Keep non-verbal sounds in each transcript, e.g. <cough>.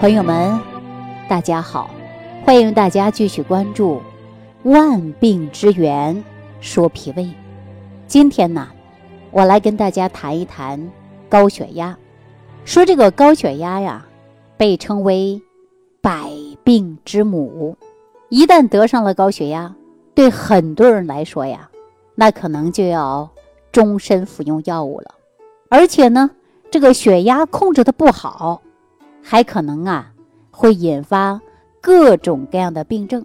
朋友们，大家好，欢迎大家继续关注《万病之源说脾胃》。今天呢，我来跟大家谈一谈高血压。说这个高血压呀，被称为百病之母。一旦得上了高血压，对很多人来说呀，那可能就要终身服用药物了。而且呢，这个血压控制的不好。还可能啊，会引发各种各样的病症，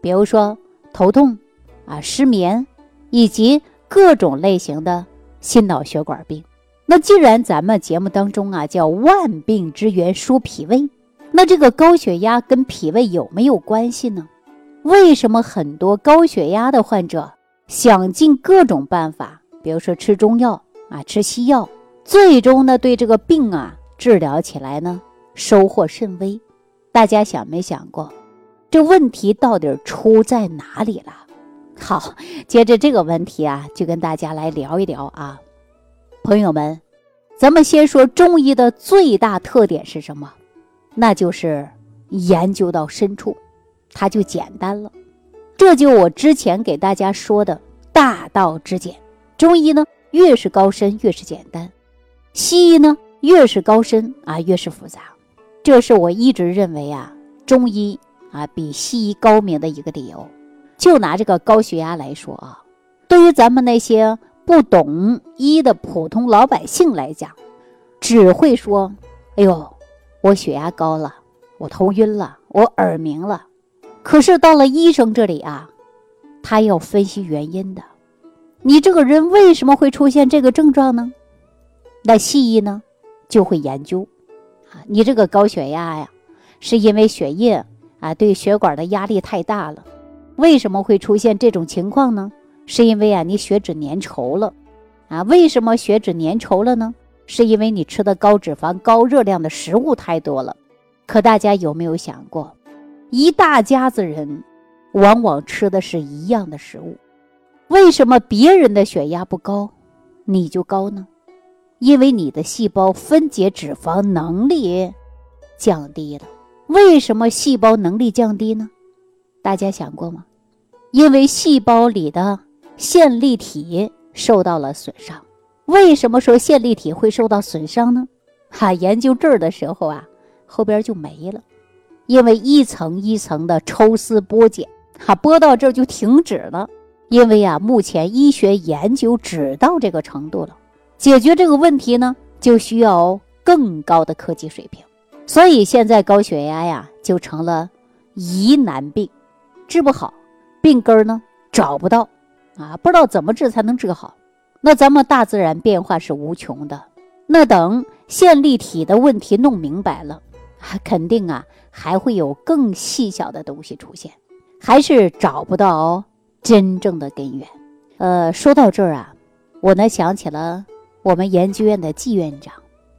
比如说头痛啊、失眠，以及各种类型的心脑血管病。那既然咱们节目当中啊叫万病之源说脾胃，那这个高血压跟脾胃有没有关系呢？为什么很多高血压的患者想尽各种办法，比如说吃中药啊、吃西药，最终呢对这个病啊治疗起来呢？收获甚微，大家想没想过，这问题到底出在哪里了？好，接着这个问题啊，就跟大家来聊一聊啊，朋友们，咱们先说中医的最大特点是什么？那就是研究到深处，它就简单了。这就我之前给大家说的大道至简。中医呢，越是高深越是简单；西医呢，越是高深啊越是复杂。这是我一直认为啊，中医啊比西医高明的一个理由。就拿这个高血压来说啊，对于咱们那些不懂医的普通老百姓来讲，只会说：“哎呦，我血压高了，我头晕了，我耳鸣了。”可是到了医生这里啊，他要分析原因的。你这个人为什么会出现这个症状呢？那西医呢就会研究。你这个高血压呀，是因为血液啊对血管的压力太大了。为什么会出现这种情况呢？是因为啊你血脂粘稠了，啊为什么血脂粘稠了呢？是因为你吃的高脂肪、高热量的食物太多了。可大家有没有想过，一大家子人往往吃的是一样的食物，为什么别人的血压不高，你就高呢？因为你的细胞分解脂肪能力降低了，为什么细胞能力降低呢？大家想过吗？因为细胞里的线粒体受到了损伤。为什么说线粒体会受到损伤呢？哈，研究这儿的时候啊，后边就没了，因为一层一层的抽丝剥茧，哈，剥到这儿就停止了。因为啊，目前医学研究只到这个程度了。解决这个问题呢，就需要更高的科技水平，所以现在高血压呀就成了疑难病，治不好，病根儿呢找不到，啊，不知道怎么治才能治好。那咱们大自然变化是无穷的，那等线粒体的问题弄明白了，<laughs> 肯定啊还会有更细小的东西出现，还是找不到真正的根源。呃，说到这儿啊，我呢想起了。我们研究院的季院长，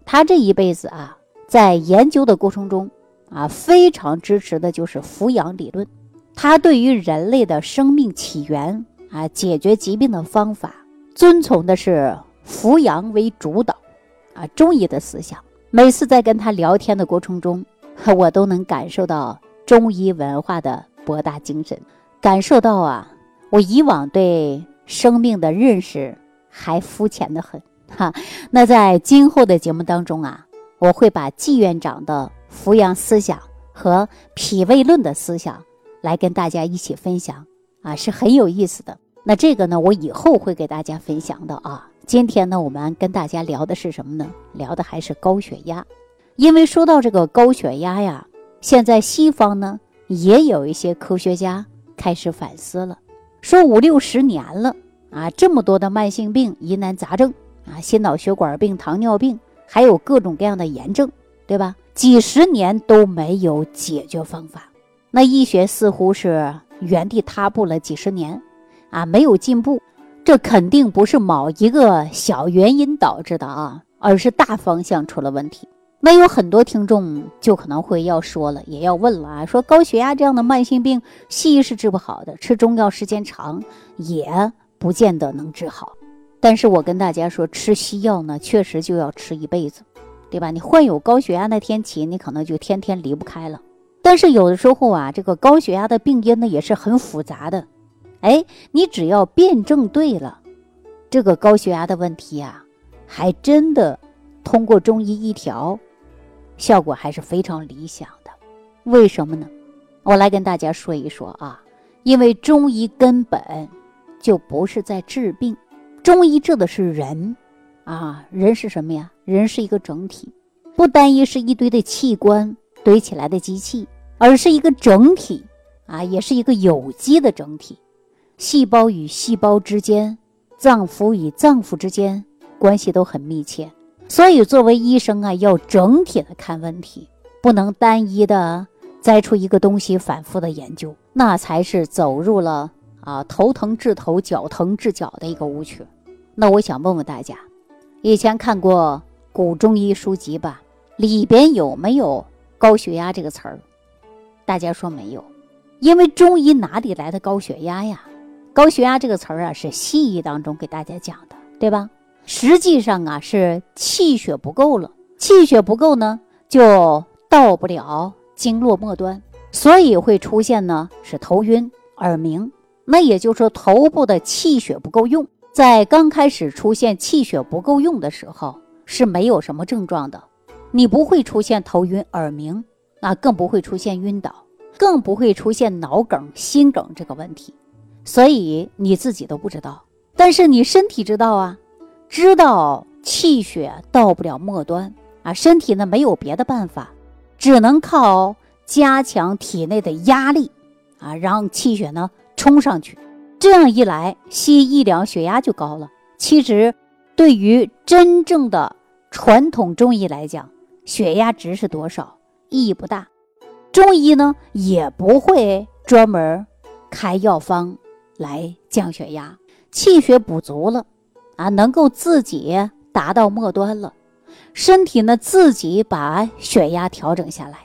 他这一辈子啊，在研究的过程中啊，非常支持的就是扶阳理论。他对于人类的生命起源啊，解决疾病的方法，遵从的是扶阳为主导啊，中医的思想。每次在跟他聊天的过程中，<laughs> 我都能感受到中医文化的博大精深，感受到啊，我以往对生命的认识还肤浅的很。哈，那在今后的节目当中啊，我会把季院长的扶阳思想和脾胃论的思想来跟大家一起分享啊，是很有意思的。那这个呢，我以后会给大家分享的啊。今天呢，我们跟大家聊的是什么呢？聊的还是高血压。因为说到这个高血压呀，现在西方呢也有一些科学家开始反思了，说五六十年了啊，这么多的慢性病、疑难杂症。啊，心脑血管病、糖尿病，还有各种各样的炎症，对吧？几十年都没有解决方法，那医学似乎是原地踏步了几十年，啊，没有进步。这肯定不是某一个小原因导致的啊，而是大方向出了问题。那有很多听众就可能会要说了，也要问了啊，说高血压这样的慢性病，西医是治不好的，吃中药时间长也不见得能治好。但是我跟大家说，吃西药呢，确实就要吃一辈子，对吧？你患有高血压那天起，你可能就天天离不开了。但是有的时候啊，这个高血压的病因呢也是很复杂的。哎，你只要辩证对了，这个高血压的问题啊，还真的通过中医一调，效果还是非常理想的。为什么呢？我来跟大家说一说啊，因为中医根本就不是在治病，中医治的是人。啊，人是什么呀？人是一个整体，不单一是一堆的器官堆起来的机器，而是一个整体啊，也是一个有机的整体。细胞与细胞之间，脏腑与脏腑之间关系都很密切。所以，作为医生啊，要整体的看问题，不能单一的摘出一个东西反复的研究，那才是走入了啊头疼治头、脚疼治脚的一个误区。那我想问问大家。以前看过古中医书籍吧，里边有没有高血压这个词儿？大家说没有，因为中医哪里来的高血压呀？高血压这个词儿啊，是西医当中给大家讲的，对吧？实际上啊，是气血不够了，气血不够呢，就到不了经络末端，所以会出现呢是头晕、耳鸣。那也就是说，头部的气血不够用。在刚开始出现气血不够用的时候，是没有什么症状的，你不会出现头晕耳鸣，啊，更不会出现晕倒，更不会出现脑梗、心梗这个问题，所以你自己都不知道，但是你身体知道啊，知道气血到不了末端啊，身体呢没有别的办法，只能靠加强体内的压力，啊，让气血呢冲上去。这样一来，西医量血压就高了。其实，对于真正的传统中医来讲，血压值是多少意义不大。中医呢也不会专门开药方来降血压。气血补足了，啊，能够自己达到末端了，身体呢自己把血压调整下来。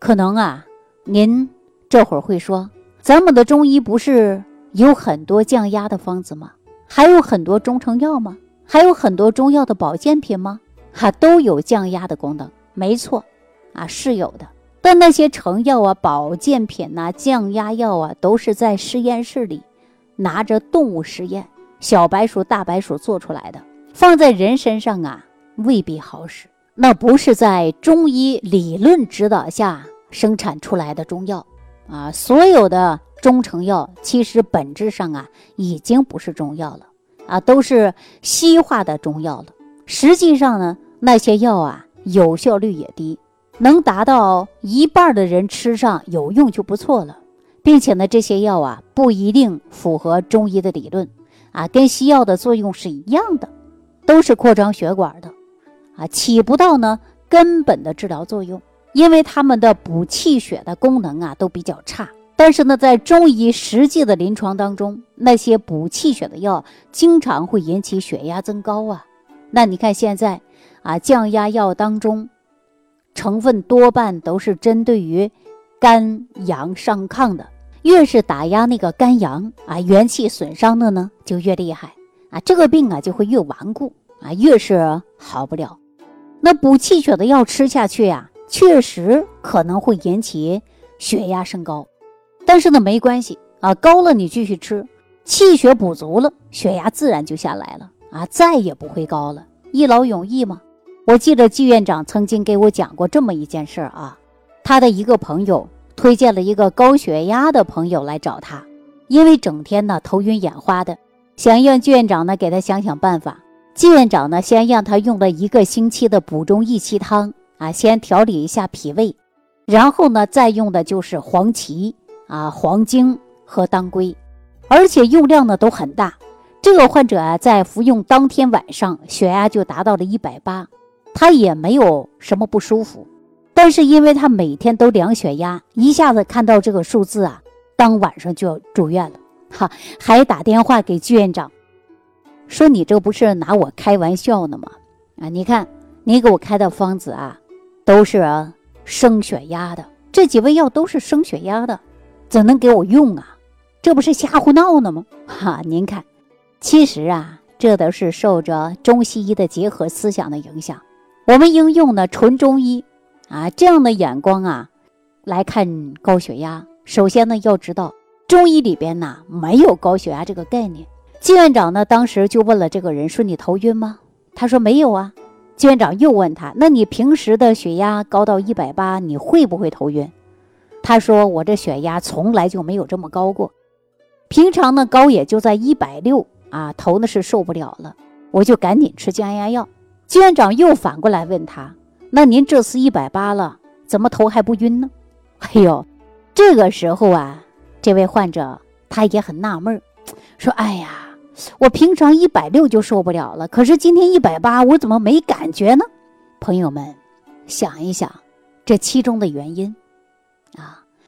可能啊，您这会儿会说，咱们的中医不是？有很多降压的方子吗？还有很多中成药吗？还有很多中药的保健品吗？哈，都有降压的功能，没错，啊是有的。但那些成药啊、保健品呐、降压药啊，都是在实验室里拿着动物实验，小白鼠、大白鼠做出来的，放在人身上啊，未必好使。那不是在中医理论指导下生产出来的中药啊，所有的。中成药其实本质上啊，已经不是中药了啊，都是西化的中药了。实际上呢，那些药啊，有效率也低，能达到一半的人吃上有用就不错了。并且呢，这些药啊，不一定符合中医的理论啊，跟西药的作用是一样的，都是扩张血管的啊，起不到呢根本的治疗作用，因为它们的补气血的功能啊，都比较差。但是呢，在中医实际的临床当中，那些补气血的药经常会引起血压增高啊。那你看现在啊，降压药当中成分多半都是针对于肝阳上亢的，越是打压那个肝阳啊，元气损伤的呢就越厉害啊，这个病啊就会越顽固啊，越是好不了。那补气血的药吃下去呀，确实可能会引起血压升高。但是呢，没关系啊，高了你继续吃，气血补足了，血压自然就下来了啊，再也不会高了，一劳永逸嘛。我记得季院长曾经给我讲过这么一件事儿啊，他的一个朋友推荐了一个高血压的朋友来找他，因为整天呢头晕眼花的，想让季院长呢给他想想办法。季院长呢先让他用了一个星期的补中益气汤啊，先调理一下脾胃，然后呢再用的就是黄芪。啊，黄精和当归，而且用量呢都很大。这个患者啊，在服用当天晚上，血压就达到了一百八，他也没有什么不舒服。但是因为他每天都量血压，一下子看到这个数字啊，当晚上就要住院了。哈，还打电话给居院长，说你这不是拿我开玩笑呢吗？啊，你看你给我开的方子啊，都是升血压的，这几味药都是升血压的。怎能给我用啊？这不是瞎胡闹呢吗？哈，您看，其实啊，这都是受着中西医的结合思想的影响。我们应用呢纯中医啊这样的眼光啊来看高血压。首先呢，要知道中医里边呢没有高血压这个概念。季院长呢当时就问了这个人说：“你头晕吗？”他说：“没有啊。”季院长又问他：“那你平时的血压高到一百八，你会不会头晕？”他说：“我这血压从来就没有这么高过，平常呢高也就在一百六啊，头呢是受不了了，我就赶紧吃降压药。”季院长又反过来问他：“那您这次一百八了，怎么头还不晕呢？”哎呦！这个时候啊，这位患者他也很纳闷，说：“哎呀，我平常一百六就受不了了，可是今天一百八，我怎么没感觉呢？”朋友们，想一想，这其中的原因，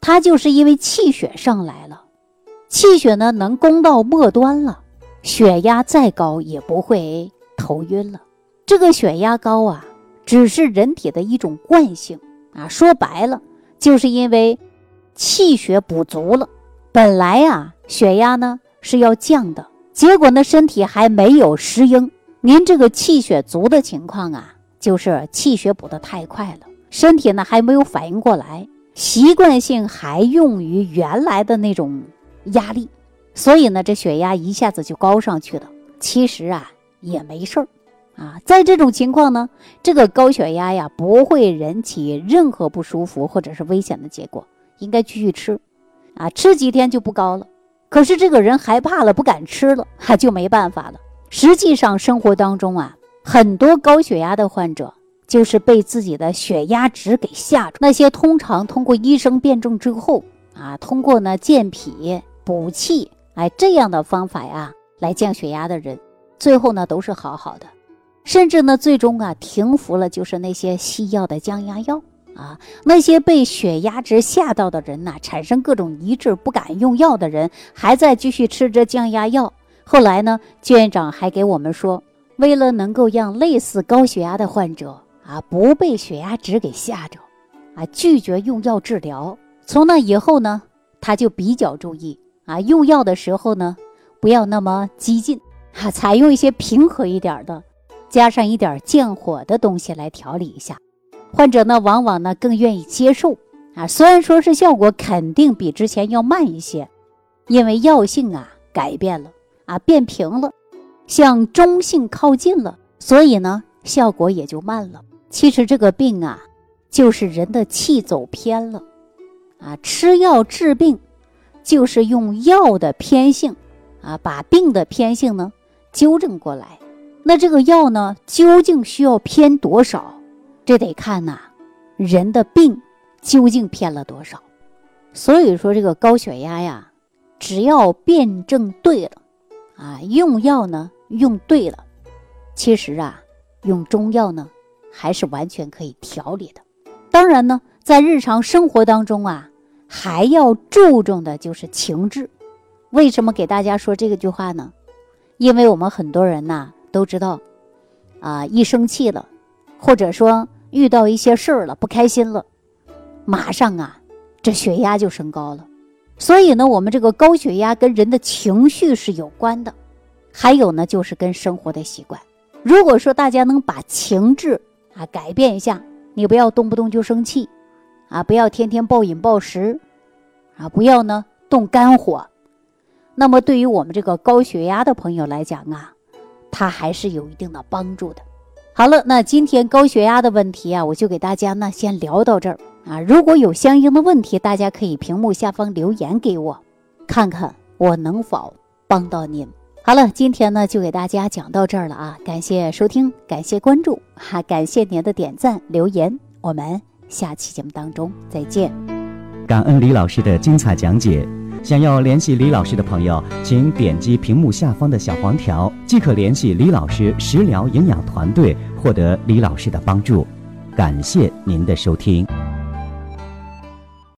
他就是因为气血上来了，气血呢能攻到末端了，血压再高也不会头晕了。这个血压高啊，只是人体的一种惯性啊，说白了，就是因为。气血补足了，本来啊血压呢是要降的，结果呢身体还没有适应。您这个气血足的情况啊，就是气血补得太快了，身体呢还没有反应过来，习惯性还用于原来的那种压力，所以呢这血压一下子就高上去了。其实啊也没事儿啊，在这种情况呢，这个高血压呀不会引起任何不舒服或者是危险的结果。应该继续吃，啊，吃几天就不高了。可是这个人害怕了，不敢吃了，他 <laughs> 就没办法了。实际上，生活当中啊，很多高血压的患者就是被自己的血压值给吓住。那些通常通过医生辩证之后啊，通过呢健脾补气，哎这样的方法呀来降血压的人，最后呢都是好好的，甚至呢最终啊停服了，就是那些西药的降压药。啊，那些被血压值吓到的人呐，产生各种疑治不敢用药的人，还在继续吃着降压药。后来呢，季院长还给我们说，为了能够让类似高血压的患者啊不被血压值给吓着，啊拒绝用药治疗。从那以后呢，他就比较注意啊，用药的时候呢，不要那么激进，啊，采用一些平和一点的，加上一点降火的东西来调理一下。患者呢，往往呢更愿意接受啊，虽然说是效果肯定比之前要慢一些，因为药性啊改变了啊，变平了，向中性靠近了，所以呢效果也就慢了。其实这个病啊，就是人的气走偏了啊，吃药治病，就是用药的偏性啊，把病的偏性呢纠正过来。那这个药呢，究竟需要偏多少？这得看呐，人的病究竟偏了多少？所以说这个高血压呀，只要辩证对了，啊，用药呢用对了，其实啊，用中药呢还是完全可以调理的。当然呢，在日常生活当中啊，还要注重的就是情志。为什么给大家说这个句话呢？因为我们很多人呐都知道，啊，一生气了，或者说。遇到一些事儿了，不开心了，马上啊，这血压就升高了。所以呢，我们这个高血压跟人的情绪是有关的，还有呢，就是跟生活的习惯。如果说大家能把情志啊改变一下，你不要动不动就生气，啊，不要天天暴饮暴食，啊，不要呢动肝火，那么对于我们这个高血压的朋友来讲啊，它还是有一定的帮助的。好了，那今天高血压的问题啊，我就给大家呢先聊到这儿啊。如果有相应的问题，大家可以屏幕下方留言给我，看看我能否帮到您。好了，今天呢就给大家讲到这儿了啊，感谢收听，感谢关注，哈，感谢您的点赞留言，我们下期节目当中再见。感恩李老师的精彩讲解。想要联系李老师的朋友，请点击屏幕下方的小黄条，即可联系李老师食疗营养团队。获得李老师的帮助，感谢您的收听。